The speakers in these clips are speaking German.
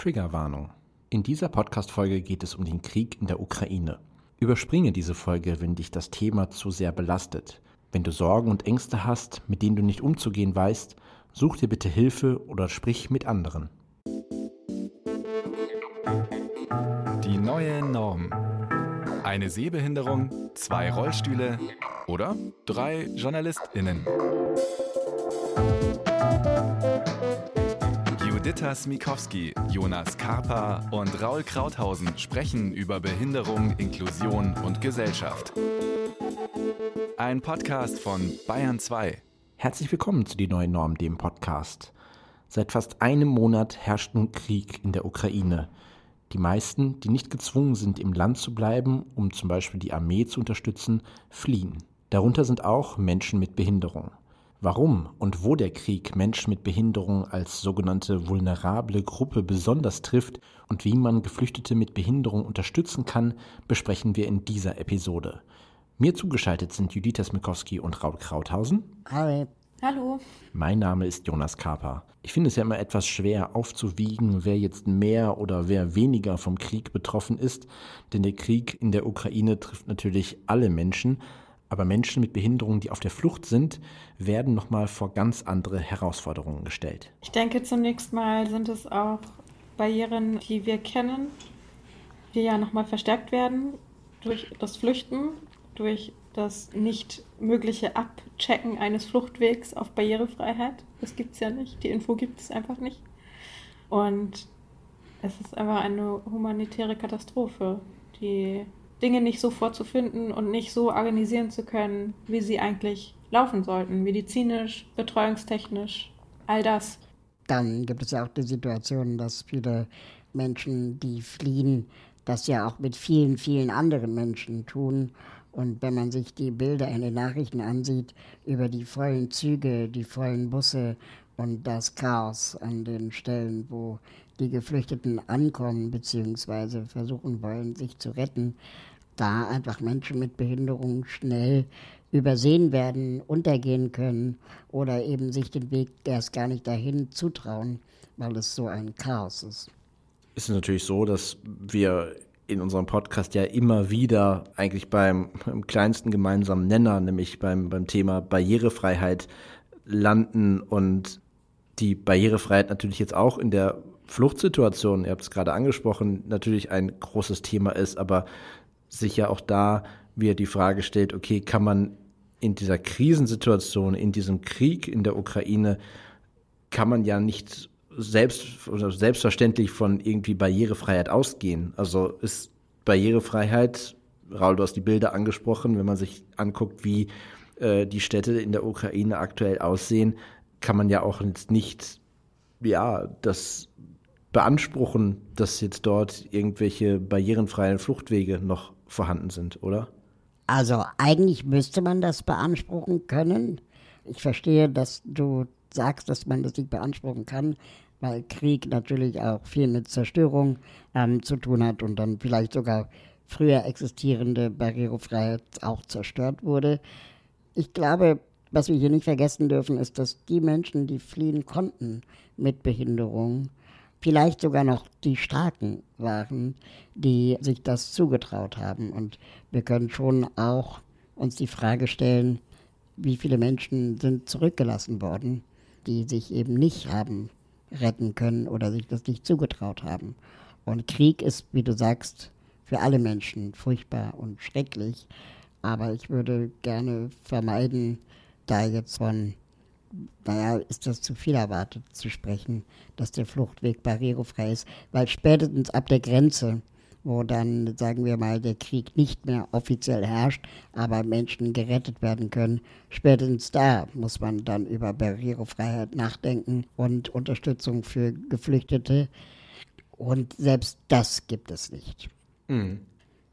Triggerwarnung. In dieser Podcast-Folge geht es um den Krieg in der Ukraine. Überspringe diese Folge, wenn dich das Thema zu sehr belastet. Wenn du Sorgen und Ängste hast, mit denen du nicht umzugehen weißt, such dir bitte Hilfe oder sprich mit anderen. Die neue Norm. Eine Sehbehinderung, zwei Rollstühle oder drei JournalistInnen. Juditha Smikowski, Jonas Karpa und Raul Krauthausen sprechen über Behinderung, Inklusion und Gesellschaft. Ein Podcast von Bayern 2. Herzlich willkommen zu Die neue Norm, dem Podcast. Seit fast einem Monat herrscht nun Krieg in der Ukraine. Die meisten, die nicht gezwungen sind, im Land zu bleiben, um zum Beispiel die Armee zu unterstützen, fliehen. Darunter sind auch Menschen mit Behinderung. Warum und wo der Krieg Menschen mit Behinderung als sogenannte vulnerable Gruppe besonders trifft und wie man Geflüchtete mit Behinderung unterstützen kann, besprechen wir in dieser Episode. Mir zugeschaltet sind Judith Smikowski und Raul Krauthausen. Hi. Hallo. Mein Name ist Jonas Kaper. Ich finde es ja immer etwas schwer aufzuwiegen, wer jetzt mehr oder wer weniger vom Krieg betroffen ist, denn der Krieg in der Ukraine trifft natürlich alle Menschen, aber Menschen mit Behinderungen, die auf der Flucht sind, werden nochmal vor ganz andere Herausforderungen gestellt. Ich denke, zunächst mal sind es auch Barrieren, die wir kennen, die ja nochmal verstärkt werden durch das Flüchten, durch das nicht mögliche Abchecken eines Fluchtwegs auf Barrierefreiheit. Das gibt es ja nicht. Die Info gibt es einfach nicht. Und es ist einfach eine humanitäre Katastrophe, die Dinge nicht so vorzufinden und nicht so organisieren zu können, wie sie eigentlich laufen sollten, medizinisch, betreuungstechnisch, all das. Dann gibt es ja auch die Situation, dass viele Menschen, die fliehen, das ja auch mit vielen, vielen anderen Menschen tun. Und wenn man sich die Bilder in den Nachrichten ansieht über die vollen Züge, die vollen Busse und das Chaos an den Stellen, wo die Geflüchteten ankommen bzw. versuchen wollen, sich zu retten, da einfach Menschen mit Behinderung schnell übersehen werden, untergehen können oder eben sich den Weg erst gar nicht dahin zutrauen, weil es so ein Chaos ist. Es ist natürlich so, dass wir in unserem Podcast ja immer wieder eigentlich beim, beim kleinsten gemeinsamen Nenner, nämlich beim, beim Thema Barrierefreiheit landen und die Barrierefreiheit natürlich jetzt auch in der Fluchtsituation, ihr habt es gerade angesprochen, natürlich ein großes Thema ist, aber sich ja auch da wieder die Frage stellt, okay, kann man in dieser Krisensituation, in diesem Krieg in der Ukraine, kann man ja nicht selbst oder selbstverständlich von irgendwie Barrierefreiheit ausgehen. Also ist Barrierefreiheit, Raul, du hast die Bilder angesprochen, wenn man sich anguckt, wie äh, die Städte in der Ukraine aktuell aussehen, kann man ja auch jetzt nicht, ja, das beanspruchen, dass jetzt dort irgendwelche barrierenfreien Fluchtwege noch vorhanden sind, oder? Also eigentlich müsste man das beanspruchen können. Ich verstehe, dass du sagst, dass man das nicht beanspruchen kann, weil Krieg natürlich auch viel mit Zerstörung ähm, zu tun hat und dann vielleicht sogar früher existierende Barrierefreiheit auch zerstört wurde. Ich glaube, was wir hier nicht vergessen dürfen, ist, dass die Menschen, die fliehen konnten mit Behinderung, vielleicht sogar noch die Starken waren, die sich das zugetraut haben. Und wir können schon auch uns die Frage stellen, wie viele Menschen sind zurückgelassen worden, die sich eben nicht haben retten können oder sich das nicht zugetraut haben. Und Krieg ist, wie du sagst, für alle Menschen furchtbar und schrecklich. Aber ich würde gerne vermeiden, da jetzt von naja, ist das zu viel erwartet zu sprechen, dass der Fluchtweg barrierefrei ist, weil spätestens ab der Grenze, wo dann, sagen wir mal, der Krieg nicht mehr offiziell herrscht, aber Menschen gerettet werden können, spätestens da muss man dann über Barrierefreiheit nachdenken und Unterstützung für Geflüchtete. Und selbst das gibt es nicht. Mhm.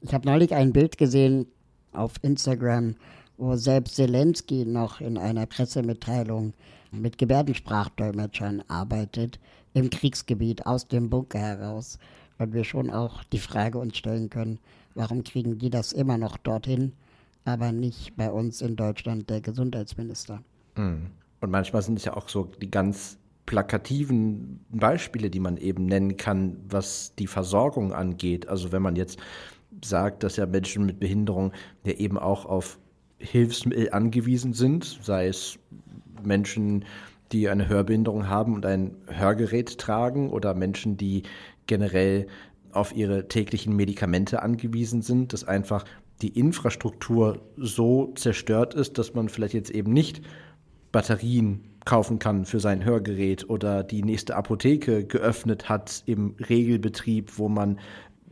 Ich habe neulich ein Bild gesehen auf Instagram, wo selbst Zelensky noch in einer Pressemitteilung mit Gebärdensprachdolmetschern arbeitet, im Kriegsgebiet aus dem Bunker heraus, weil wir schon auch die Frage uns stellen können, warum kriegen die das immer noch dorthin, aber nicht bei uns in Deutschland der Gesundheitsminister. Mhm. Und manchmal sind es ja auch so die ganz plakativen Beispiele, die man eben nennen kann, was die Versorgung angeht. Also wenn man jetzt sagt, dass ja Menschen mit Behinderung ja eben auch auf Hilfsmittel angewiesen sind, sei es Menschen, die eine Hörbehinderung haben und ein Hörgerät tragen oder Menschen, die generell auf ihre täglichen Medikamente angewiesen sind, dass einfach die Infrastruktur so zerstört ist, dass man vielleicht jetzt eben nicht Batterien kaufen kann für sein Hörgerät oder die nächste Apotheke geöffnet hat im Regelbetrieb, wo man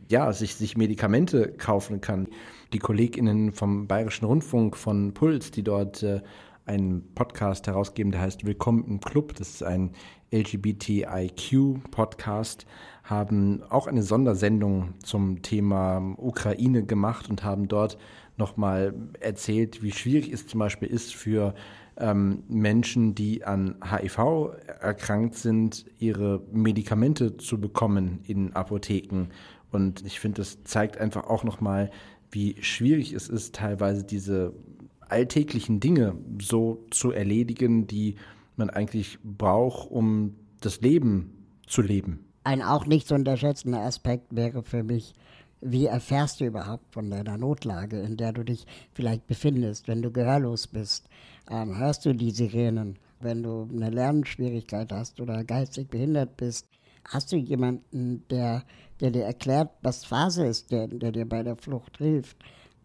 ja, sich, sich Medikamente kaufen kann. Die KollegInnen vom Bayerischen Rundfunk von Puls, die dort äh, einen Podcast herausgeben, der heißt Willkommen im Club. Das ist ein LGBTIQ-Podcast, haben auch eine Sondersendung zum Thema Ukraine gemacht und haben dort nochmal erzählt, wie schwierig es zum Beispiel ist für ähm, Menschen, die an HIV erkrankt sind, ihre Medikamente zu bekommen in Apotheken. Und ich finde, das zeigt einfach auch nochmal, wie schwierig es ist, teilweise diese alltäglichen Dinge so zu erledigen, die man eigentlich braucht, um das Leben zu leben. Ein auch nicht zu unterschätzender Aspekt wäre für mich, wie erfährst du überhaupt von deiner Notlage, in der du dich vielleicht befindest, wenn du gehörlos bist? Ähm, hörst du die Sirenen? Wenn du eine Lernschwierigkeit hast oder geistig behindert bist, hast du jemanden, der, der dir erklärt, was Phase ist, der, der dir bei der Flucht hilft?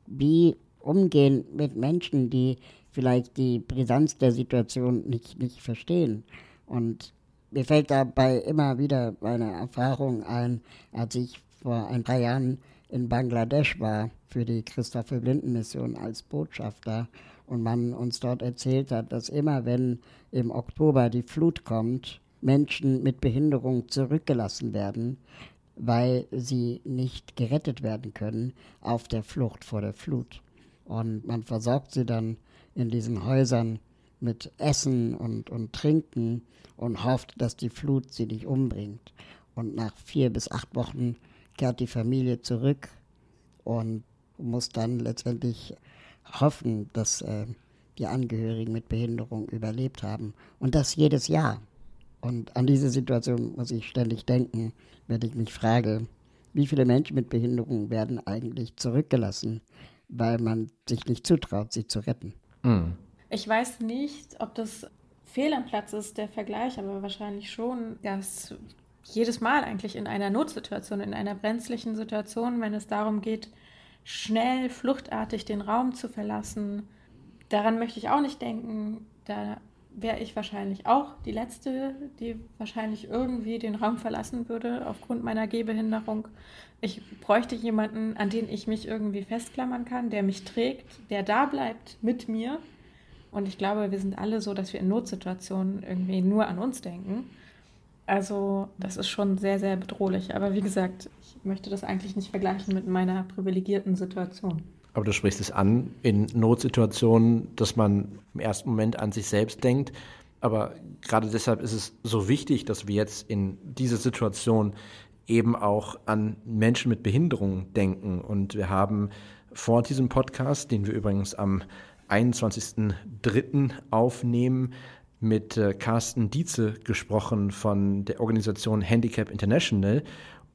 Wie umgehen mit Menschen, die vielleicht die Brisanz der Situation nicht, nicht verstehen? Und mir fällt dabei immer wieder meine Erfahrung ein, als ich vor ein paar Jahren in Bangladesch war für die Christopher Blinden Mission als Botschafter und man uns dort erzählt hat, dass immer wenn im Oktober die Flut kommt, Menschen mit Behinderung zurückgelassen werden, weil sie nicht gerettet werden können auf der Flucht vor der Flut. Und man versorgt sie dann in diesen Häusern mit Essen und, und Trinken und hofft, dass die Flut sie nicht umbringt. Und nach vier bis acht Wochen kehrt die Familie zurück und muss dann letztendlich hoffen, dass äh, die Angehörigen mit Behinderung überlebt haben. Und das jedes Jahr. Und an diese Situation muss ich ständig denken, wenn ich mich frage, wie viele Menschen mit Behinderung werden eigentlich zurückgelassen, weil man sich nicht zutraut, sie zu retten. Mhm. Ich weiß nicht, ob das fehl am Platz ist, der Vergleich, aber wahrscheinlich schon, dass jedes Mal eigentlich in einer Notsituation, in einer brenzlichen Situation, wenn es darum geht, schnell, fluchtartig den Raum zu verlassen, daran möchte ich auch nicht denken. Da wäre ich wahrscheinlich auch die Letzte, die wahrscheinlich irgendwie den Raum verlassen würde aufgrund meiner Gehbehinderung. Ich bräuchte jemanden, an den ich mich irgendwie festklammern kann, der mich trägt, der da bleibt mit mir und ich glaube, wir sind alle so, dass wir in Notsituationen irgendwie nur an uns denken. Also das ist schon sehr, sehr bedrohlich. Aber wie gesagt, ich möchte das eigentlich nicht vergleichen mit meiner privilegierten Situation. Aber du sprichst es an, in Notsituationen, dass man im ersten Moment an sich selbst denkt. Aber gerade deshalb ist es so wichtig, dass wir jetzt in dieser Situation eben auch an Menschen mit Behinderungen denken. Und wir haben vor diesem Podcast, den wir übrigens am 21.03. aufnehmen, mit äh, Carsten Dietze gesprochen von der Organisation Handicap International.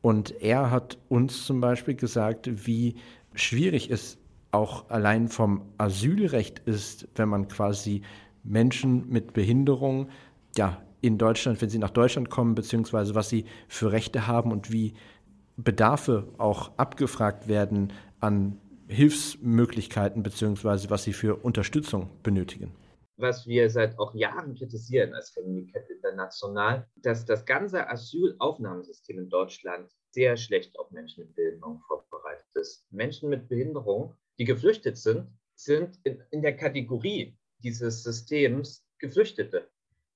Und er hat uns zum Beispiel gesagt, wie schwierig es auch allein vom Asylrecht ist, wenn man quasi Menschen mit Behinderung ja, in Deutschland, wenn sie nach Deutschland kommen, beziehungsweise was sie für Rechte haben und wie Bedarfe auch abgefragt werden an Hilfsmöglichkeiten beziehungsweise was sie für Unterstützung benötigen. Was wir seit auch Jahren kritisieren als Handicap International, dass das ganze Asylaufnahmesystem in Deutschland sehr schlecht auf Menschen mit Behinderung vorbereitet ist. Menschen mit Behinderung, die geflüchtet sind, sind in, in der Kategorie dieses Systems Geflüchtete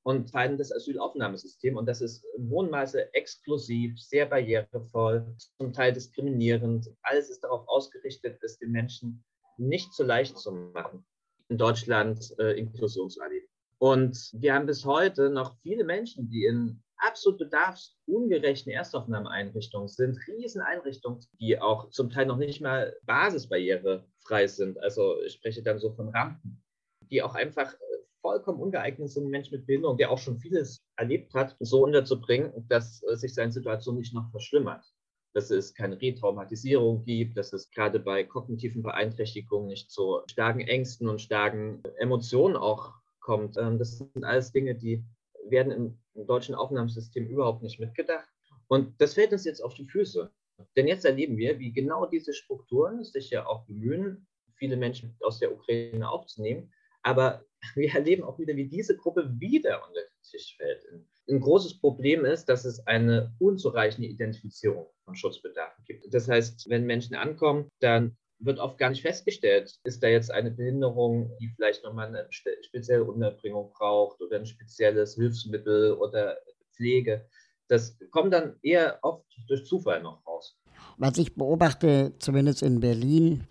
und teilen das Asylaufnahmesystem. Und das ist im hohen exklusiv, sehr barrierevoll, zum Teil diskriminierend. Alles ist darauf ausgerichtet, es den Menschen nicht so leicht zu machen, in Deutschland äh, Inklusion zu erleben. Und wir haben bis heute noch viele Menschen, die in absolut bedarfsungerechten Erstaufnahmeeinrichtungen sind, Rieseneinrichtungen, die auch zum Teil noch nicht mal basisbarrierefrei sind. Also ich spreche dann so von Rampen, die auch einfach vollkommen ungeeignet sind, Menschen mit Behinderung, der auch schon vieles erlebt hat, so unterzubringen, dass äh, sich seine Situation nicht noch verschlimmert. Dass es keine Retraumatisierung gibt, dass es gerade bei kognitiven Beeinträchtigungen nicht zu starken Ängsten und starken Emotionen auch kommt. Ähm, das sind alles Dinge, die werden im, im deutschen Aufnahmesystem überhaupt nicht mitgedacht. Und das fällt uns jetzt auf die Füße. Denn jetzt erleben wir, wie genau diese Strukturen sich ja auch bemühen, viele Menschen aus der Ukraine aufzunehmen. Aber wir erleben auch wieder, wie diese Gruppe wieder unter den Tisch fällt. Ein großes Problem ist, dass es eine unzureichende Identifizierung von Schutzbedarfen gibt. Das heißt, wenn Menschen ankommen, dann wird oft gar nicht festgestellt, ist da jetzt eine Behinderung, die vielleicht nochmal eine spezielle Unterbringung braucht oder ein spezielles Hilfsmittel oder Pflege. Das kommt dann eher oft durch Zufall noch raus. Was ich beobachte, zumindest in Berlin,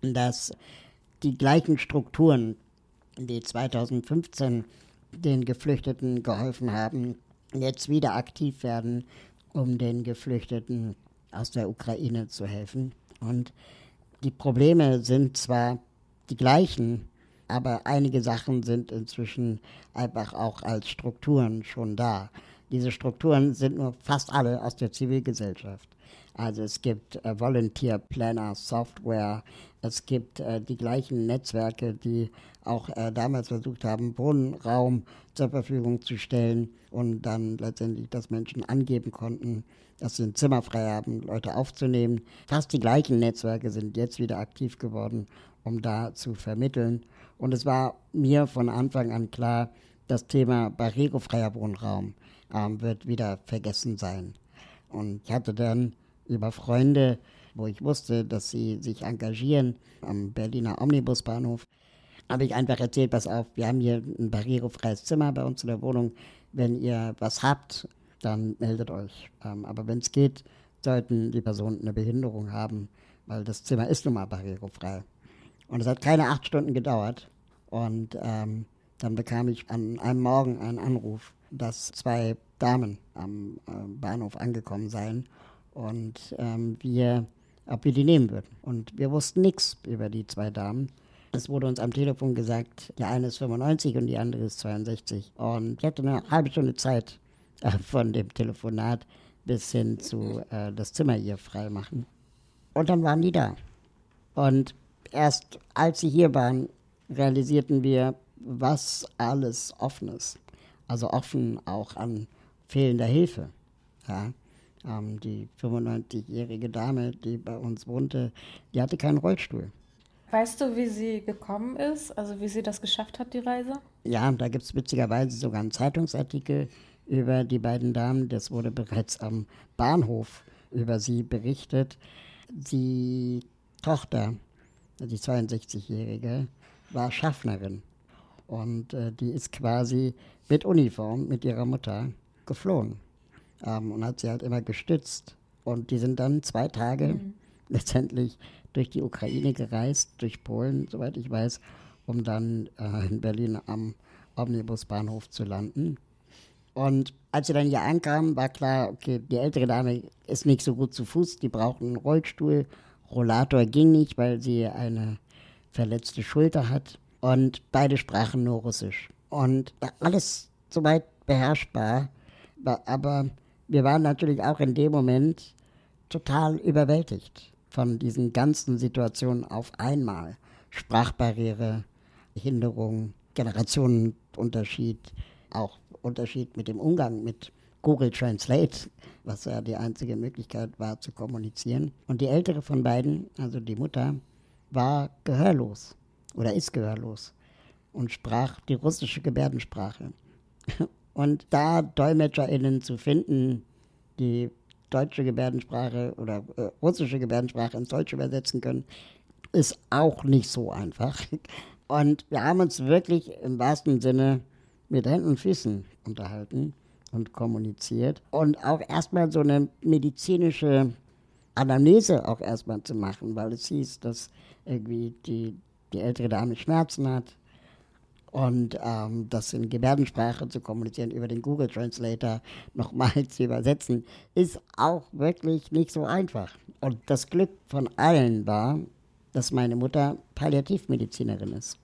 dass die gleichen Strukturen, die 2015 den Geflüchteten geholfen haben, jetzt wieder aktiv werden, um den Geflüchteten aus der Ukraine zu helfen. Und die Probleme sind zwar die gleichen, aber einige Sachen sind inzwischen einfach auch als Strukturen schon da. Diese Strukturen sind nur fast alle aus der Zivilgesellschaft. Also es gibt äh, Volunteer Planner Software, es gibt äh, die gleichen Netzwerke, die auch äh, damals versucht haben, Wohnraum zur Verfügung zu stellen und dann letztendlich, dass Menschen angeben konnten, dass sie ein Zimmer frei haben, Leute aufzunehmen. Fast die gleichen Netzwerke sind jetzt wieder aktiv geworden, um da zu vermitteln. Und es war mir von Anfang an klar, das Thema barrierefreier Wohnraum ähm, wird wieder vergessen sein. Und ich hatte dann über Freunde, wo ich wusste, dass sie sich engagieren am Berliner Omnibusbahnhof, habe ich einfach erzählt, pass auf, wir haben hier ein barrierefreies Zimmer bei uns in der Wohnung. Wenn ihr was habt, dann meldet euch. Ähm, aber wenn es geht, sollten die Personen eine Behinderung haben, weil das Zimmer ist nun mal barrierefrei. Und es hat keine acht Stunden gedauert. Und ähm, dann bekam ich an einem Morgen einen Anruf, dass zwei Damen am äh, Bahnhof angekommen seien und ähm, wir, ob wir die nehmen würden. Und wir wussten nichts über die zwei Damen. Es wurde uns am Telefon gesagt, die eine ist 95 und die andere ist 62. Und ich hatte eine halbe Stunde Zeit von dem Telefonat bis hin zu äh, das Zimmer hier freimachen. Und dann waren die da. Und erst als sie hier waren, realisierten wir, was alles offen ist. Also offen auch an fehlender Hilfe. Ja. Ähm, die 95-jährige Dame, die bei uns wohnte, die hatte keinen Rollstuhl. Weißt du, wie sie gekommen ist? Also wie sie das geschafft hat, die Reise? Ja, da gibt es witzigerweise sogar einen Zeitungsartikel über die beiden Damen. Das wurde bereits am Bahnhof über sie berichtet. Die Tochter, die 62-jährige, war Schaffnerin. Und äh, die ist quasi mit Uniform mit ihrer Mutter geflohen ähm, und hat sie halt immer gestützt. Und die sind dann zwei Tage mhm. letztendlich durch die Ukraine gereist, durch Polen, soweit ich weiß, um dann äh, in Berlin am Omnibusbahnhof zu landen. Und als sie dann hier ankamen, war klar, okay, die ältere Dame ist nicht so gut zu Fuß, die braucht einen Rollstuhl. Rollator ging nicht, weil sie eine verletzte Schulter hat. Und beide sprachen nur Russisch. Und alles soweit beherrschbar. Aber wir waren natürlich auch in dem Moment total überwältigt von diesen ganzen Situationen auf einmal. Sprachbarriere, Hinderung, Generationenunterschied, auch Unterschied mit dem Umgang mit Google Translate, was ja die einzige Möglichkeit war zu kommunizieren. Und die ältere von beiden, also die Mutter, war gehörlos oder ist gehörlos und sprach die russische Gebärdensprache. Und da DolmetscherInnen zu finden, die deutsche Gebärdensprache oder äh, russische Gebärdensprache ins Deutsche übersetzen können, ist auch nicht so einfach. Und wir haben uns wirklich im wahrsten Sinne mit Händen und Füßen unterhalten und kommuniziert. Und auch erstmal so eine medizinische Anamnese auch erstmal zu machen, weil es hieß, dass irgendwie die, die ältere Dame Schmerzen hat und ähm, das in Gebärdensprache zu kommunizieren, über den Google Translator nochmal zu übersetzen, ist auch wirklich nicht so einfach. Und das Glück von allen war, dass meine Mutter Palliativmedizinerin ist.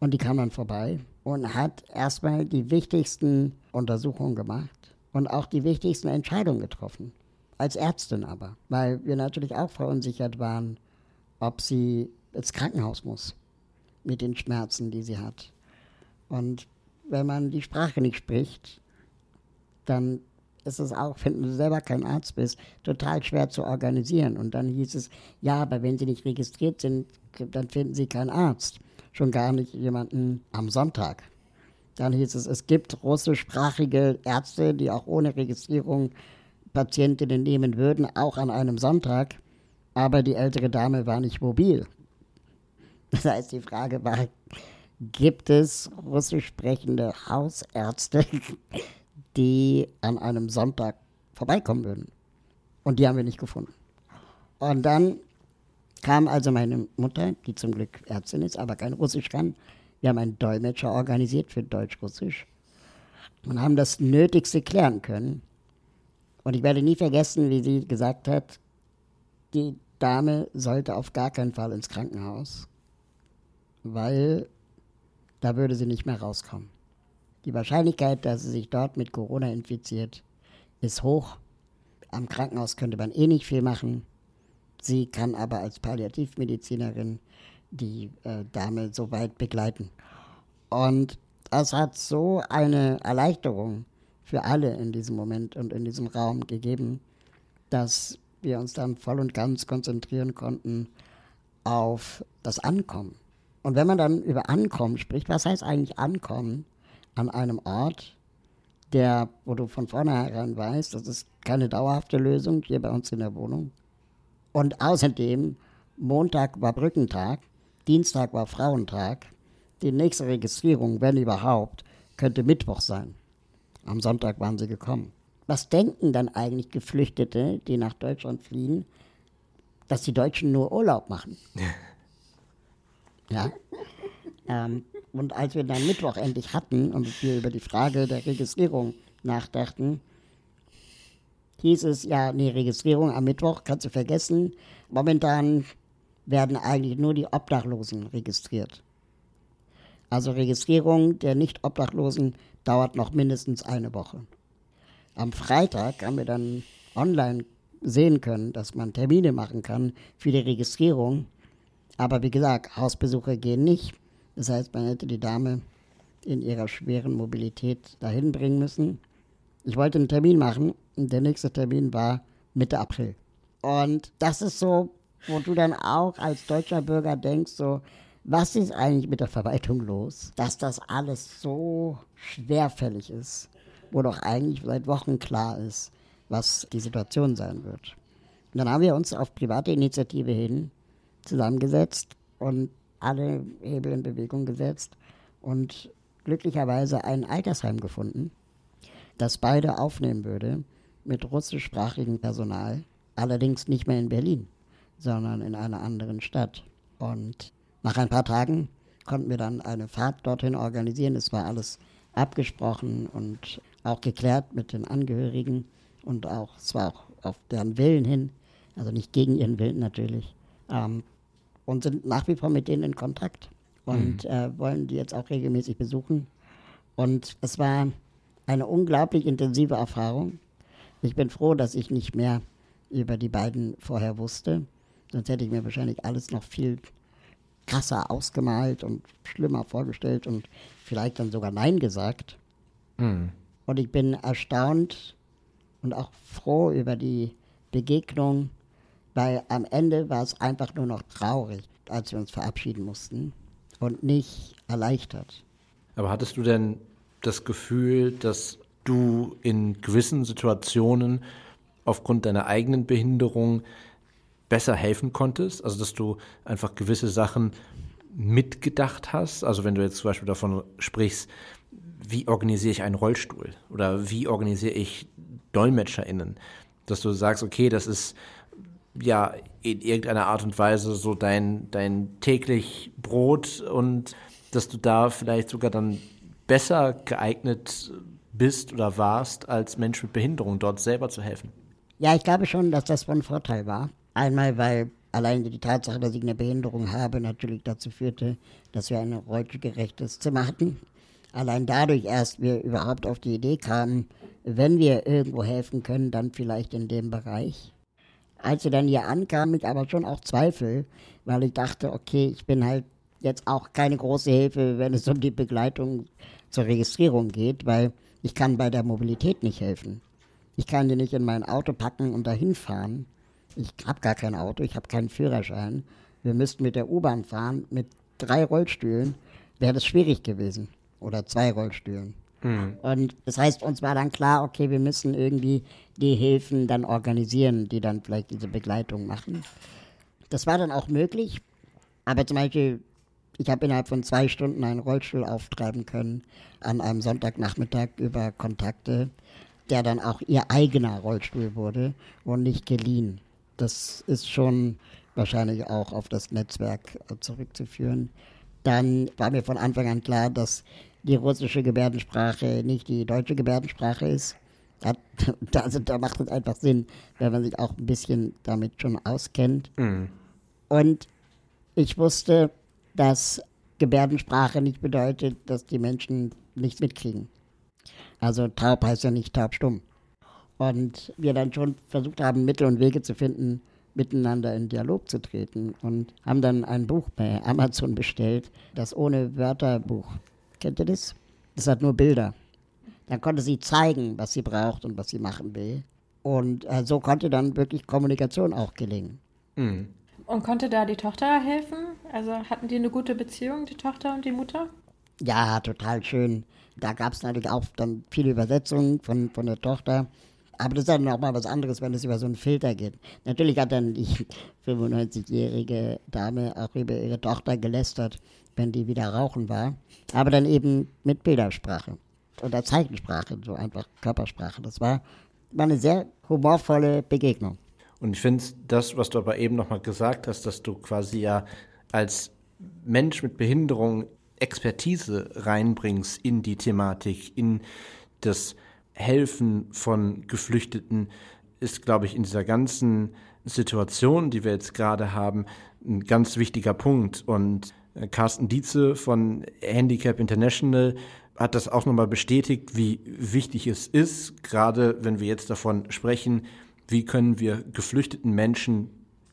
Und die kam dann vorbei und hat erstmal die wichtigsten Untersuchungen gemacht und auch die wichtigsten Entscheidungen getroffen. Als Ärztin aber, weil wir natürlich auch verunsichert waren, ob sie ins Krankenhaus muss mit den Schmerzen, die sie hat. Und wenn man die Sprache nicht spricht, dann ist es auch, wenn du selber kein Arzt bist, total schwer zu organisieren. Und dann hieß es, ja, aber wenn sie nicht registriert sind, dann finden sie keinen Arzt. Schon gar nicht jemanden am Sonntag. Dann hieß es, es gibt russischsprachige Ärzte, die auch ohne Registrierung Patientinnen nehmen würden, auch an einem Sonntag. Aber die ältere Dame war nicht mobil. Das heißt, die Frage war, gibt es russisch sprechende Hausärzte, die an einem Sonntag vorbeikommen würden? Und die haben wir nicht gefunden. Und dann kam also meine Mutter, die zum Glück Ärztin ist, aber kein Russisch kann. Wir haben einen Dolmetscher organisiert für Deutsch-Russisch und haben das Nötigste klären können. Und ich werde nie vergessen, wie sie gesagt hat, die Dame sollte auf gar keinen Fall ins Krankenhaus weil da würde sie nicht mehr rauskommen. Die Wahrscheinlichkeit, dass sie sich dort mit Corona infiziert, ist hoch. Am Krankenhaus könnte man eh nicht viel machen. Sie kann aber als Palliativmedizinerin die äh, Dame so weit begleiten. Und das hat so eine Erleichterung für alle in diesem Moment und in diesem Raum gegeben, dass wir uns dann voll und ganz konzentrieren konnten auf das Ankommen. Und wenn man dann über Ankommen spricht, was heißt eigentlich Ankommen an einem Ort, der, wo du von vornherein weißt, das ist keine dauerhafte Lösung hier bei uns in der Wohnung. Und außerdem, Montag war Brückentag, Dienstag war Frauentag, die nächste Registrierung, wenn überhaupt, könnte Mittwoch sein. Am Sonntag waren sie gekommen. Was denken dann eigentlich Geflüchtete, die nach Deutschland fliehen, dass die Deutschen nur Urlaub machen? Ja. Ähm, und als wir dann Mittwoch endlich hatten und wir über die Frage der Registrierung nachdachten, hieß es, ja, nee, Registrierung am Mittwoch kannst du vergessen. Momentan werden eigentlich nur die Obdachlosen registriert. Also Registrierung der Nicht-Obdachlosen dauert noch mindestens eine Woche. Am Freitag haben wir dann online sehen können, dass man Termine machen kann für die Registrierung. Aber wie gesagt, Hausbesuche gehen nicht. Das heißt, man hätte die Dame in ihrer schweren Mobilität dahin bringen müssen. Ich wollte einen Termin machen und der nächste Termin war Mitte April. Und das ist so, wo du dann auch als deutscher Bürger denkst, so, was ist eigentlich mit der Verwaltung los, dass das alles so schwerfällig ist, wo doch eigentlich seit Wochen klar ist, was die Situation sein wird. Und dann haben wir uns auf private Initiative hin zusammengesetzt und alle Hebel in Bewegung gesetzt und glücklicherweise ein Altersheim gefunden, das beide aufnehmen würde mit russischsprachigem Personal, allerdings nicht mehr in Berlin, sondern in einer anderen Stadt. Und nach ein paar Tagen konnten wir dann eine Fahrt dorthin organisieren. Es war alles abgesprochen und auch geklärt mit den Angehörigen und auch, es war auch auf deren Willen hin, also nicht gegen ihren Willen natürlich. Ähm, und sind nach wie vor mit denen in Kontakt und mhm. äh, wollen die jetzt auch regelmäßig besuchen. Und es war eine unglaublich intensive Erfahrung. Ich bin froh, dass ich nicht mehr über die beiden vorher wusste. Sonst hätte ich mir wahrscheinlich alles noch viel krasser ausgemalt und schlimmer vorgestellt und vielleicht dann sogar Nein gesagt. Mhm. Und ich bin erstaunt und auch froh über die Begegnung weil am Ende war es einfach nur noch traurig, als wir uns verabschieden mussten und nicht erleichtert. Aber hattest du denn das Gefühl, dass du in gewissen Situationen aufgrund deiner eigenen Behinderung besser helfen konntest? Also dass du einfach gewisse Sachen mitgedacht hast? Also wenn du jetzt zum Beispiel davon sprichst, wie organisiere ich einen Rollstuhl oder wie organisiere ich DolmetscherInnen? Dass du sagst, okay, das ist ja in irgendeiner Art und Weise so dein, dein täglich Brot und dass du da vielleicht sogar dann besser geeignet bist oder warst, als Mensch mit Behinderung dort selber zu helfen? Ja, ich glaube schon, dass das von Vorteil war. Einmal, weil allein die Tatsache, dass ich eine Behinderung habe, natürlich dazu führte, dass wir ein rollstuhlgerechtes Zimmer hatten. allein dadurch erst wir überhaupt auf die Idee kamen, wenn wir irgendwo helfen können, dann vielleicht in dem Bereich. Als wir dann hier ankamen, ich aber schon auch Zweifel, weil ich dachte, okay, ich bin halt jetzt auch keine große Hilfe, wenn es um die Begleitung zur Registrierung geht, weil ich kann bei der Mobilität nicht helfen. Ich kann die nicht in mein Auto packen und dahin fahren. Ich habe gar kein Auto, ich habe keinen Führerschein. Wir müssten mit der U-Bahn fahren, mit drei Rollstühlen wäre das schwierig gewesen. Oder zwei Rollstühlen. Mhm. Und das heißt, uns war dann klar, okay, wir müssen irgendwie die Hilfen dann organisieren, die dann vielleicht diese Begleitung machen. Das war dann auch möglich. Aber zum Beispiel, ich habe innerhalb von zwei Stunden einen Rollstuhl auftreiben können an einem Sonntagnachmittag über Kontakte, der dann auch ihr eigener Rollstuhl wurde und nicht geliehen. Das ist schon wahrscheinlich auch auf das Netzwerk zurückzuführen. Dann war mir von Anfang an klar, dass die russische Gebärdensprache nicht die deutsche Gebärdensprache ist. also da macht es einfach Sinn, wenn man sich auch ein bisschen damit schon auskennt. Mhm. Und ich wusste, dass Gebärdensprache nicht bedeutet, dass die Menschen nichts mitkriegen. Also taub heißt ja nicht taubstumm. Und wir dann schon versucht haben, Mittel und Wege zu finden, miteinander in Dialog zu treten und haben dann ein Buch bei Amazon bestellt, das ohne Wörterbuch Kennt ihr das? Das hat nur Bilder. Dann konnte sie zeigen, was sie braucht und was sie machen will. Und äh, so konnte dann wirklich Kommunikation auch gelingen. Mhm. Und konnte da die Tochter helfen? Also hatten die eine gute Beziehung, die Tochter und die Mutter? Ja, total schön. Da gab es natürlich auch dann viele Übersetzungen von, von der Tochter. Aber das ist dann auch mal was anderes, wenn es über so einen Filter geht. Natürlich hat dann die 95-jährige Dame auch über ihre Tochter gelästert wenn die wieder rauchen war. Aber dann eben mit Bildersprache oder Zeichensprache, so einfach Körpersprache. Das war, war eine sehr humorvolle Begegnung. Und ich finde das, was du aber eben nochmal gesagt hast, dass du quasi ja als Mensch mit Behinderung Expertise reinbringst in die Thematik, in das Helfen von Geflüchteten, ist, glaube ich, in dieser ganzen Situation, die wir jetzt gerade haben, ein ganz wichtiger Punkt. Und äh, Carsten Dietze von Handicap International hat das auch nochmal bestätigt, wie wichtig es ist, gerade wenn wir jetzt davon sprechen, wie können wir geflüchteten Menschen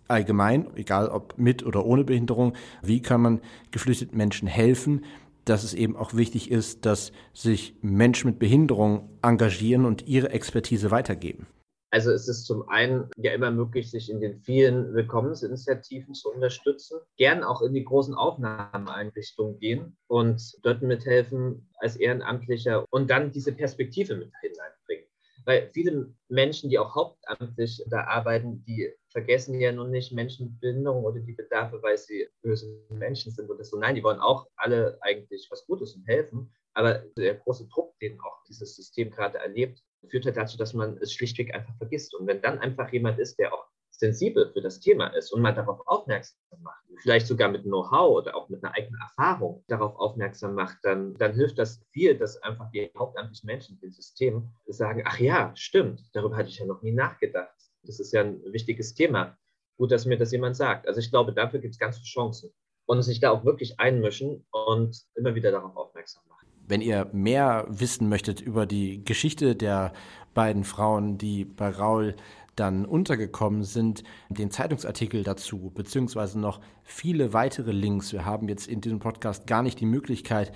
allgemein, egal ob mit oder ohne Behinderung, wie kann man geflüchteten Menschen helfen, dass es eben auch wichtig ist, dass sich Menschen mit Behinderung engagieren und ihre Expertise weitergeben. Also es ist zum einen ja immer möglich, sich in den vielen Willkommensinitiativen zu unterstützen, gern auch in die großen Aufnahmeeinrichtungen gehen und dort mithelfen als Ehrenamtlicher und dann diese Perspektive mit hineinbringen. Weil viele Menschen, die auch hauptamtlich da arbeiten, die vergessen ja nun nicht Menschen mit Behinderung oder die Bedarfe, weil sie böse Menschen sind oder so. Nein, die wollen auch alle eigentlich was Gutes und helfen. Aber der große Druck, den auch dieses System gerade erlebt, führt halt dazu, dass man es schlichtweg einfach vergisst. Und wenn dann einfach jemand ist, der auch sensibel für das Thema ist und man darauf aufmerksam macht, vielleicht sogar mit Know-how oder auch mit einer eigenen Erfahrung darauf aufmerksam macht, dann, dann hilft das viel, dass einfach die hauptamtlichen Menschen im System sagen, ach ja, stimmt, darüber hatte ich ja noch nie nachgedacht. Das ist ja ein wichtiges Thema. Gut, dass mir das jemand sagt. Also ich glaube, dafür gibt es ganz viele Chancen. Und sich da auch wirklich einmischen und immer wieder darauf aufmerksam machen. Wenn ihr mehr wissen möchtet über die Geschichte der beiden Frauen, die bei Raul dann untergekommen sind, den Zeitungsartikel dazu, beziehungsweise noch viele weitere Links. Wir haben jetzt in diesem Podcast gar nicht die Möglichkeit,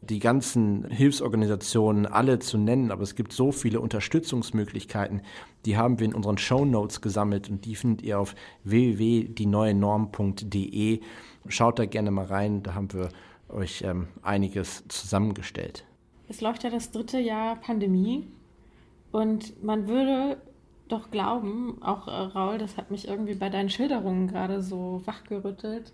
die ganzen Hilfsorganisationen alle zu nennen, aber es gibt so viele Unterstützungsmöglichkeiten, die haben wir in unseren Show Notes gesammelt und die findet ihr auf www.dieneuenorm.de. Schaut da gerne mal rein, da haben wir euch ähm, einiges zusammengestellt. Es läuft ja das dritte Jahr Pandemie und man würde doch glauben, auch äh, Raul, das hat mich irgendwie bei deinen Schilderungen gerade so wachgerüttelt,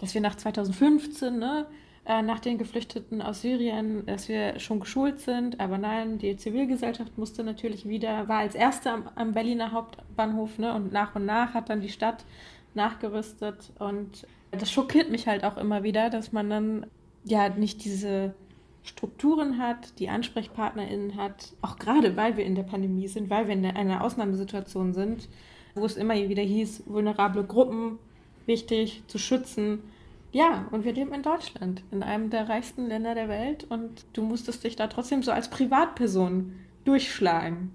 dass wir nach 2015, ne, äh, nach den Geflüchteten aus Syrien, dass wir schon geschult sind, aber nein, die Zivilgesellschaft musste natürlich wieder, war als erste am, am Berliner Hauptbahnhof, ne, und nach und nach hat dann die Stadt nachgerüstet. Und das schockiert mich halt auch immer wieder, dass man dann ja nicht diese Strukturen hat, die AnsprechpartnerInnen hat, auch gerade weil wir in der Pandemie sind, weil wir in einer Ausnahmesituation sind, wo es immer wieder hieß, vulnerable Gruppen wichtig zu schützen. Ja, und wir leben in Deutschland, in einem der reichsten Länder der Welt und du musstest dich da trotzdem so als Privatperson durchschlagen.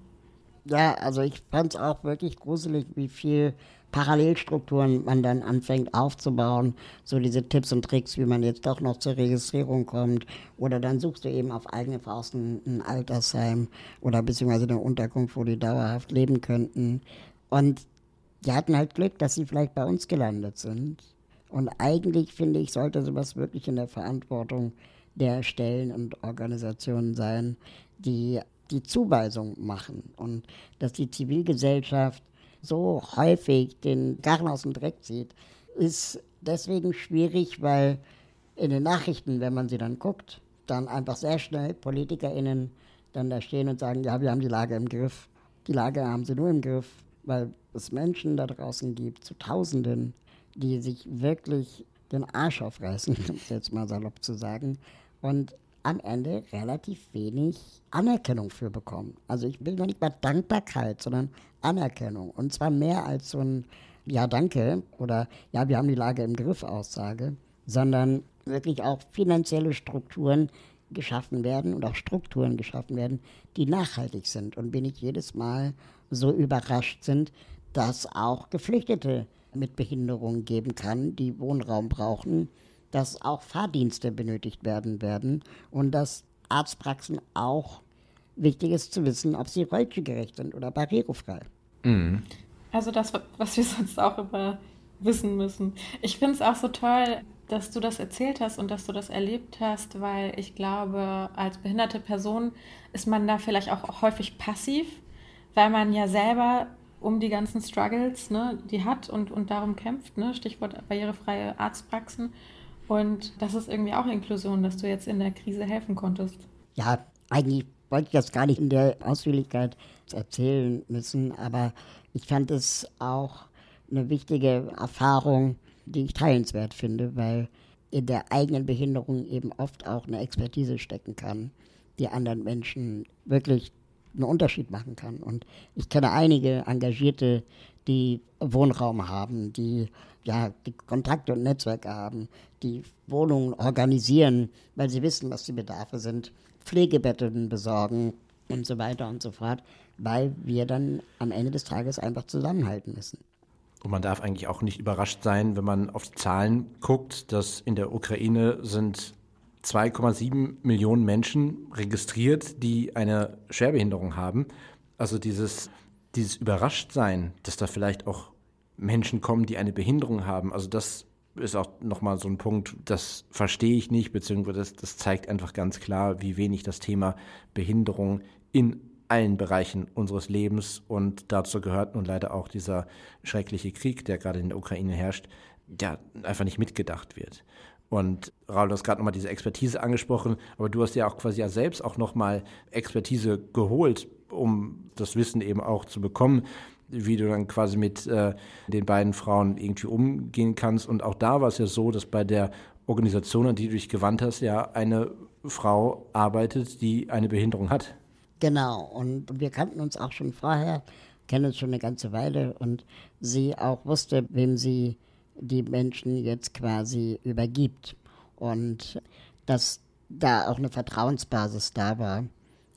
Ja, also ich fand es auch wirklich gruselig, wie viel Parallelstrukturen man dann anfängt aufzubauen. So diese Tipps und Tricks, wie man jetzt doch noch zur Registrierung kommt. Oder dann suchst du eben auf eigene Faust ein, ein Altersheim oder beziehungsweise eine Unterkunft, wo die dauerhaft leben könnten. Und die hatten halt Glück, dass sie vielleicht bei uns gelandet sind. Und eigentlich finde ich, sollte sowas wirklich in der Verantwortung der Stellen und Organisationen sein, die die Zuweisung machen und dass die Zivilgesellschaft so häufig den Garn aus dem Dreck zieht, ist deswegen schwierig, weil in den Nachrichten, wenn man sie dann guckt, dann einfach sehr schnell PolitikerInnen dann da stehen und sagen, ja, wir haben die Lage im Griff. Die Lage haben sie nur im Griff, weil es Menschen da draußen gibt, zu Tausenden, die sich wirklich den Arsch aufreißen, um es jetzt mal salopp zu sagen, und am Ende relativ wenig Anerkennung für bekommen. Also ich will noch nicht mal Dankbarkeit, sondern Anerkennung. Und zwar mehr als so ein Ja, danke oder Ja, wir haben die Lage im Griff Aussage, sondern wirklich auch finanzielle Strukturen geschaffen werden und auch Strukturen geschaffen werden, die nachhaltig sind und bin ich jedes Mal so überrascht sind, dass auch Geflüchtete mit Behinderungen geben kann, die Wohnraum brauchen dass auch Fahrdienste benötigt werden werden und dass Arztpraxen auch wichtig ist zu wissen, ob sie rollstuhlgerecht sind oder barrierefrei. Mhm. Also das, was wir sonst auch immer wissen müssen. Ich finde es auch so toll, dass du das erzählt hast und dass du das erlebt hast, weil ich glaube, als behinderte Person ist man da vielleicht auch häufig passiv, weil man ja selber um die ganzen Struggles, ne, die hat und, und darum kämpft, ne, Stichwort barrierefreie Arztpraxen. Und das ist irgendwie auch Inklusion, dass du jetzt in der Krise helfen konntest. Ja, eigentlich wollte ich das gar nicht in der Ausführlichkeit erzählen müssen, aber ich fand es auch eine wichtige Erfahrung, die ich teilenswert finde, weil in der eigenen Behinderung eben oft auch eine Expertise stecken kann, die anderen Menschen wirklich einen Unterschied machen kann. Und ich kenne einige Engagierte, die Wohnraum haben, die ja, die Kontakte und Netzwerke haben, die Wohnungen organisieren, weil sie wissen, was die Bedarfe sind, Pflegebetten besorgen und so weiter und so fort, weil wir dann am Ende des Tages einfach zusammenhalten müssen. Und man darf eigentlich auch nicht überrascht sein, wenn man auf die Zahlen guckt, dass in der Ukraine sind 2,7 Millionen Menschen registriert, die eine Schwerbehinderung haben. Also dieses, dieses Überraschtsein, dass da vielleicht auch Menschen kommen, die eine Behinderung haben. Also das ist auch nochmal so ein Punkt, das verstehe ich nicht, beziehungsweise das, das zeigt einfach ganz klar, wie wenig das Thema Behinderung in allen Bereichen unseres Lebens und dazu gehört nun leider auch dieser schreckliche Krieg, der gerade in der Ukraine herrscht, ja, einfach nicht mitgedacht wird. Und Raul, du hast gerade nochmal diese Expertise angesprochen, aber du hast ja auch quasi ja selbst auch nochmal Expertise geholt, um das Wissen eben auch zu bekommen wie du dann quasi mit äh, den beiden Frauen irgendwie umgehen kannst. Und auch da war es ja so, dass bei der Organisation, an die du dich gewandt hast, ja eine Frau arbeitet, die eine Behinderung hat. Genau, und wir kannten uns auch schon vorher, kennen uns schon eine ganze Weile und sie auch wusste, wem sie die Menschen jetzt quasi übergibt. Und dass da auch eine Vertrauensbasis da war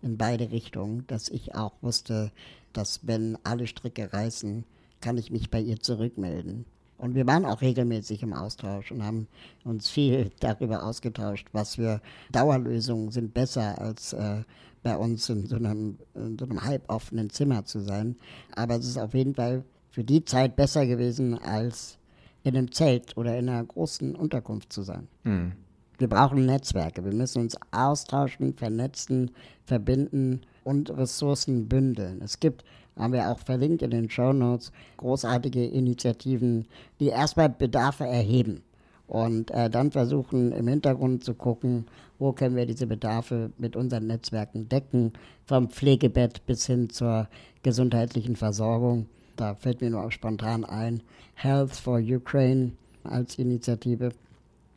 in beide Richtungen, dass ich auch wusste, dass wenn alle Stricke reißen, kann ich mich bei ihr zurückmelden. Und wir waren auch regelmäßig im Austausch und haben uns viel darüber ausgetauscht, was für Dauerlösungen sind besser als äh, bei uns in so einem, in so einem halboffenen Zimmer zu sein. Aber es ist auf jeden Fall für die Zeit besser gewesen, als in einem Zelt oder in einer großen Unterkunft zu sein. Mhm. Wir brauchen Netzwerke. Wir müssen uns austauschen, vernetzen, verbinden und Ressourcen bündeln. Es gibt, haben wir auch verlinkt in den Show Notes, großartige Initiativen, die erstmal Bedarfe erheben und äh, dann versuchen im Hintergrund zu gucken, wo können wir diese Bedarfe mit unseren Netzwerken decken, vom Pflegebett bis hin zur gesundheitlichen Versorgung. Da fällt mir nur auch spontan ein, Health for Ukraine als Initiative,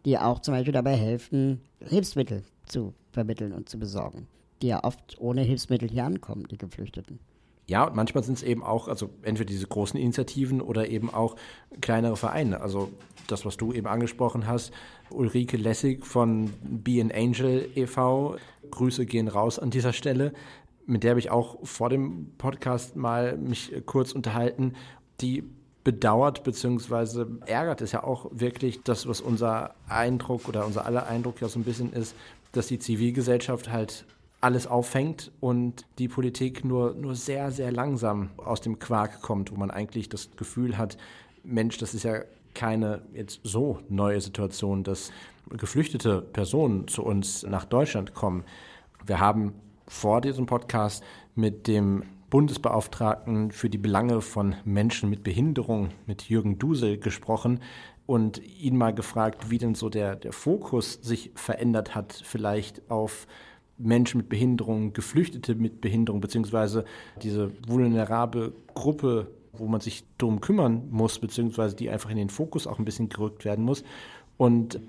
die auch zum Beispiel dabei helfen, Hilfsmittel zu vermitteln und zu besorgen die ja oft ohne Hilfsmittel hier ankommen, die Geflüchteten. Ja, und manchmal sind es eben auch, also entweder diese großen Initiativen oder eben auch kleinere Vereine. Also das, was du eben angesprochen hast, Ulrike Lessig von Be an Angel e.V. Grüße gehen raus an dieser Stelle. Mit der habe ich auch vor dem Podcast mal mich kurz unterhalten. Die bedauert bzw. ärgert es ja auch wirklich, das, was unser Eindruck oder unser aller Eindruck ja so ein bisschen ist, dass die Zivilgesellschaft halt alles auffängt und die Politik nur, nur sehr, sehr langsam aus dem Quark kommt, wo man eigentlich das Gefühl hat, Mensch, das ist ja keine jetzt so neue Situation, dass geflüchtete Personen zu uns nach Deutschland kommen. Wir haben vor diesem Podcast mit dem Bundesbeauftragten für die Belange von Menschen mit Behinderung, mit Jürgen Dusel, gesprochen und ihn mal gefragt, wie denn so der, der Fokus sich verändert hat, vielleicht auf Menschen mit Behinderung, Geflüchtete mit Behinderung, beziehungsweise diese vulnerable Gruppe, wo man sich darum kümmern muss, beziehungsweise die einfach in den Fokus auch ein bisschen gerückt werden muss. Und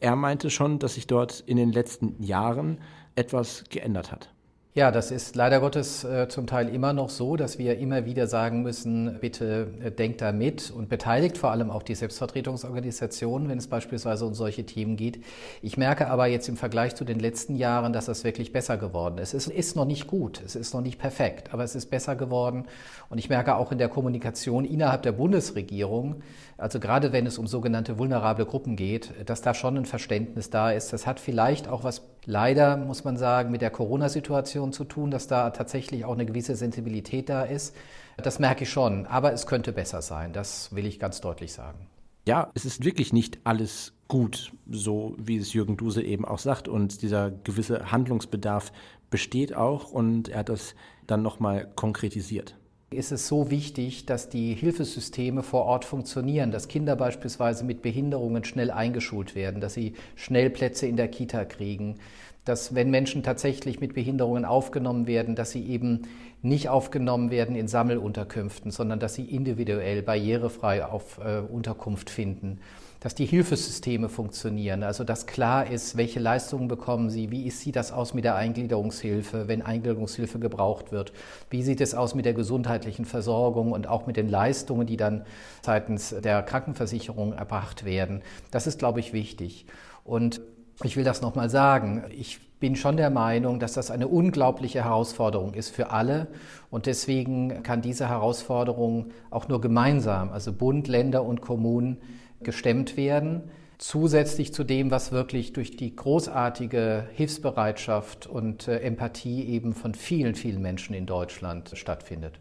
er meinte schon, dass sich dort in den letzten Jahren etwas geändert hat. Ja, das ist leider Gottes äh, zum Teil immer noch so, dass wir immer wieder sagen müssen, bitte äh, denkt da mit und beteiligt vor allem auch die Selbstvertretungsorganisationen, wenn es beispielsweise um solche Themen geht. Ich merke aber jetzt im Vergleich zu den letzten Jahren, dass das wirklich besser geworden ist. Es ist noch nicht gut, es ist noch nicht perfekt, aber es ist besser geworden. Und ich merke auch in der Kommunikation innerhalb der Bundesregierung, also gerade wenn es um sogenannte vulnerable Gruppen geht, dass da schon ein Verständnis da ist. Das hat vielleicht auch was leider, muss man sagen, mit der Corona-Situation zu tun, dass da tatsächlich auch eine gewisse Sensibilität da ist. Das merke ich schon, aber es könnte besser sein, das will ich ganz deutlich sagen. Ja, es ist wirklich nicht alles gut, so wie es Jürgen Duse eben auch sagt. Und dieser gewisse Handlungsbedarf besteht auch und er hat das dann nochmal konkretisiert ist es so wichtig, dass die Hilfesysteme vor Ort funktionieren, dass Kinder beispielsweise mit Behinderungen schnell eingeschult werden, dass sie schnell Plätze in der Kita kriegen, dass wenn Menschen tatsächlich mit Behinderungen aufgenommen werden, dass sie eben nicht aufgenommen werden in Sammelunterkünften, sondern dass sie individuell barrierefrei auf äh, Unterkunft finden dass die Hilfesysteme funktionieren, also dass klar ist, welche Leistungen bekommen sie, wie sieht das aus mit der Eingliederungshilfe, wenn Eingliederungshilfe gebraucht wird, wie sieht es aus mit der gesundheitlichen Versorgung und auch mit den Leistungen, die dann seitens der Krankenversicherung erbracht werden. Das ist, glaube ich, wichtig. Und ich will das nochmal sagen. Ich bin schon der Meinung, dass das eine unglaubliche Herausforderung ist für alle. Und deswegen kann diese Herausforderung auch nur gemeinsam, also Bund, Länder und Kommunen, gestemmt werden, zusätzlich zu dem, was wirklich durch die großartige Hilfsbereitschaft und äh, Empathie eben von vielen, vielen Menschen in Deutschland stattfindet.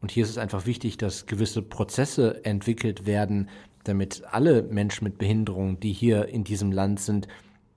Und hier ist es einfach wichtig, dass gewisse Prozesse entwickelt werden, damit alle Menschen mit Behinderungen, die hier in diesem Land sind,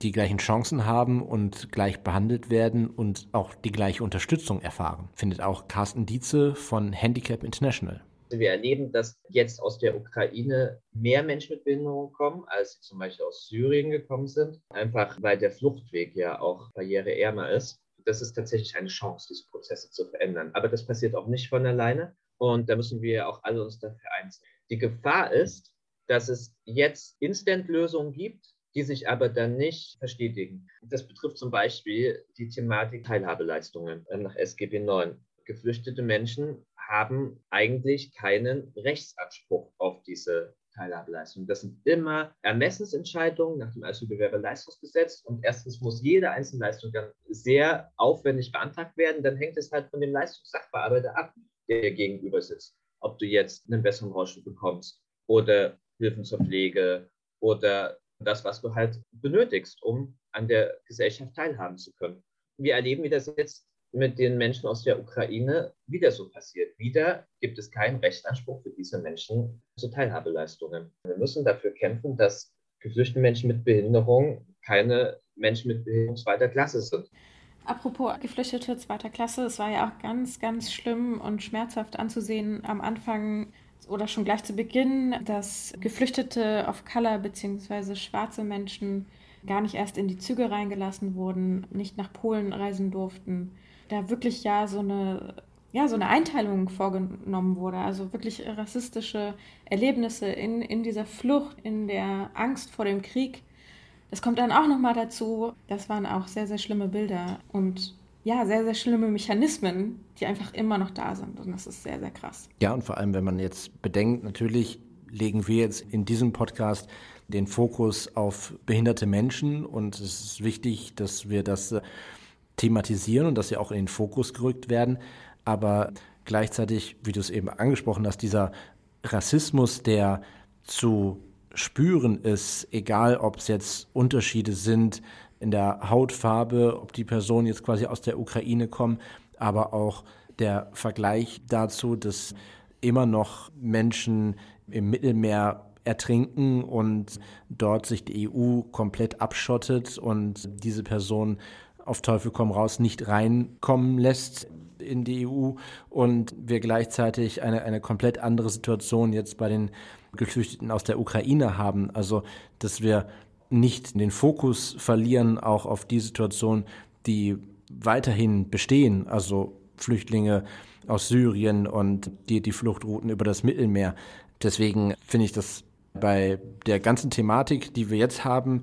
die gleichen Chancen haben und gleich behandelt werden und auch die gleiche Unterstützung erfahren, findet auch Carsten Dietze von Handicap International. Wir erleben, dass jetzt aus der Ukraine mehr Menschen mit Behinderung kommen, als sie zum Beispiel aus Syrien gekommen sind, einfach weil der Fluchtweg ja auch barriereärmer ist. Das ist tatsächlich eine Chance, diese Prozesse zu verändern. Aber das passiert auch nicht von alleine und da müssen wir auch alle uns dafür einsetzen. Die Gefahr ist, dass es jetzt Instant-Lösungen gibt, die sich aber dann nicht verstetigen. Das betrifft zum Beispiel die Thematik Teilhabeleistungen nach SGB 9. Geflüchtete Menschen haben eigentlich keinen Rechtsanspruch auf diese Teilhabeleistung. Das sind immer Ermessensentscheidungen nach dem Asylbewerberleistungsgesetz und erstens muss jede einzelne Leistung dann sehr aufwendig beantragt werden. Dann hängt es halt von dem Leistungssachbearbeiter ab, der gegenüber sitzt. Ob du jetzt einen besseren Rollstuhl bekommst oder Hilfen zur Pflege oder das, was du halt benötigst, um an der Gesellschaft teilhaben zu können. Wir erleben, wie das jetzt mit den Menschen aus der Ukraine wieder so passiert. Wieder gibt es keinen Rechtsanspruch für diese Menschen zu Teilhabeleistungen. Wir müssen dafür kämpfen, dass geflüchtete Menschen mit Behinderung keine Menschen mit Behinderung zweiter Klasse sind. Apropos Geflüchtete zweiter Klasse, es war ja auch ganz, ganz schlimm und schmerzhaft anzusehen am Anfang oder schon gleich zu Beginn, dass Geflüchtete of Color bzw. schwarze Menschen gar nicht erst in die Züge reingelassen wurden, nicht nach Polen reisen durften da wirklich ja so eine, ja, so eine Einteilung vorgenommen wurde. Also wirklich rassistische Erlebnisse in, in dieser Flucht, in der Angst vor dem Krieg. Das kommt dann auch nochmal dazu. Das waren auch sehr, sehr schlimme Bilder. Und ja, sehr, sehr schlimme Mechanismen, die einfach immer noch da sind. Und das ist sehr, sehr krass. Ja, und vor allem, wenn man jetzt bedenkt, natürlich legen wir jetzt in diesem Podcast den Fokus auf behinderte Menschen und es ist wichtig, dass wir das äh, thematisieren und dass sie auch in den Fokus gerückt werden. Aber gleichzeitig, wie du es eben angesprochen hast, dieser Rassismus, der zu spüren ist, egal ob es jetzt Unterschiede sind in der Hautfarbe, ob die Person jetzt quasi aus der Ukraine kommt, aber auch der Vergleich dazu, dass immer noch Menschen im Mittelmeer ertrinken und dort sich die EU komplett abschottet und diese Person auf Teufel komm raus nicht reinkommen lässt in die EU und wir gleichzeitig eine, eine komplett andere Situation jetzt bei den Geflüchteten aus der Ukraine haben. Also, dass wir nicht den Fokus verlieren, auch auf die Situation, die weiterhin bestehen, also Flüchtlinge aus Syrien und die, die Fluchtrouten über das Mittelmeer. Deswegen finde ich das bei der ganzen Thematik, die wir jetzt haben,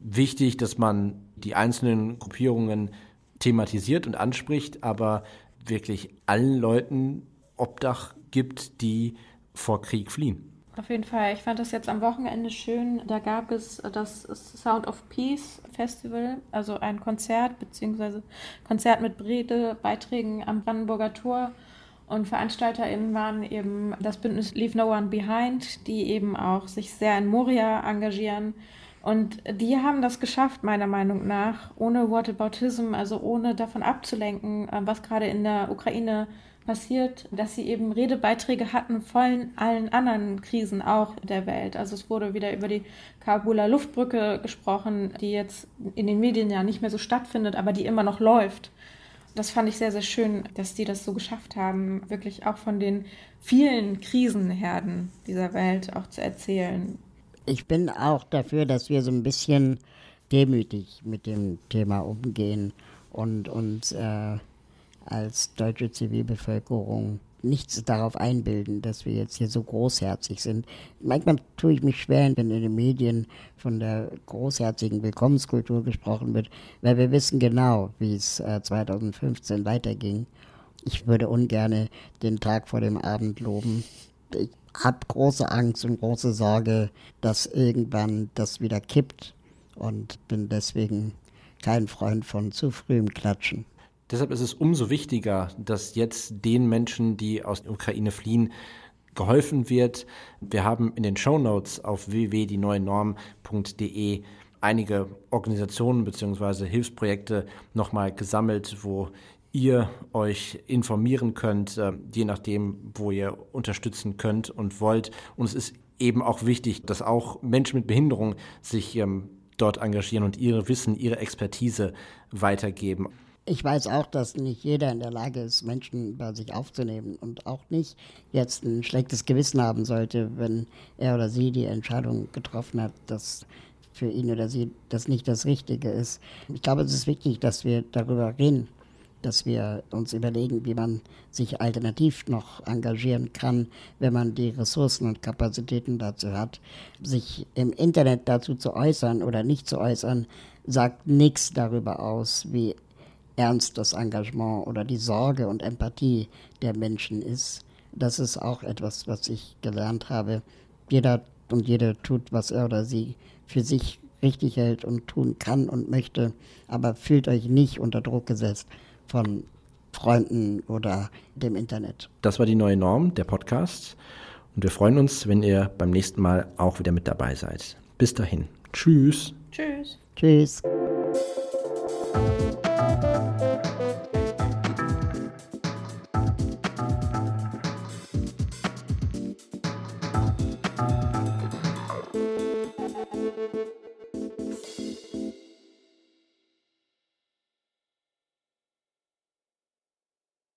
wichtig, dass man die einzelnen Gruppierungen thematisiert und anspricht, aber wirklich allen Leuten Obdach gibt, die vor Krieg fliehen. Auf jeden Fall. Ich fand das jetzt am Wochenende schön. Da gab es das Sound of Peace Festival, also ein Konzert beziehungsweise Konzert mit Beiträgen am Brandenburger Tor. Und VeranstalterInnen waren eben das Bündnis Leave No One Behind, die eben auch sich sehr in Moria engagieren. Und die haben das geschafft, meiner Meinung nach, ohne Whataboutism, also ohne davon abzulenken, äh, was gerade in der Ukraine passiert, dass sie eben Redebeiträge hatten von allen anderen Krisen auch der Welt. Also es wurde wieder über die Kabuler Luftbrücke gesprochen, die jetzt in den Medien ja nicht mehr so stattfindet, aber die immer noch läuft das fand ich sehr, sehr schön, dass die das so geschafft haben, wirklich auch von den vielen Krisenherden dieser Welt auch zu erzählen. Ich bin auch dafür, dass wir so ein bisschen demütig mit dem Thema umgehen und uns äh, als deutsche Zivilbevölkerung nichts darauf einbilden, dass wir jetzt hier so großherzig sind. Manchmal tue ich mich schwer, wenn in den Medien von der großherzigen Willkommenskultur gesprochen wird, weil wir wissen genau, wie es äh, 2015 weiterging. Ich würde ungern den Tag vor dem Abend loben. Ich habe große Angst und große Sorge, dass irgendwann das wieder kippt und bin deswegen kein Freund von zu frühem Klatschen. Deshalb ist es umso wichtiger, dass jetzt den Menschen, die aus der Ukraine fliehen, geholfen wird. Wir haben in den Show Notes auf www.dieneuenorm.de einige Organisationen bzw. Hilfsprojekte nochmal gesammelt, wo ihr euch informieren könnt, äh, je nachdem, wo ihr unterstützen könnt und wollt. Und es ist eben auch wichtig, dass auch Menschen mit Behinderung sich ähm, dort engagieren und ihre Wissen, ihre Expertise weitergeben. Ich weiß auch, dass nicht jeder in der Lage ist, Menschen bei sich aufzunehmen und auch nicht jetzt ein schlechtes Gewissen haben sollte, wenn er oder sie die Entscheidung getroffen hat, dass für ihn oder sie das nicht das Richtige ist. Ich glaube, es ist wichtig, dass wir darüber reden, dass wir uns überlegen, wie man sich alternativ noch engagieren kann, wenn man die Ressourcen und Kapazitäten dazu hat. Sich im Internet dazu zu äußern oder nicht zu äußern, sagt nichts darüber aus, wie ernst das Engagement oder die Sorge und Empathie der Menschen ist. Das ist auch etwas, was ich gelernt habe. Jeder und jede tut, was er oder sie für sich richtig hält und tun kann und möchte, aber fühlt euch nicht unter Druck gesetzt von Freunden oder dem Internet. Das war die neue Norm, der Podcast. Und wir freuen uns, wenn ihr beim nächsten Mal auch wieder mit dabei seid. Bis dahin. Tschüss. Tschüss. Tschüss.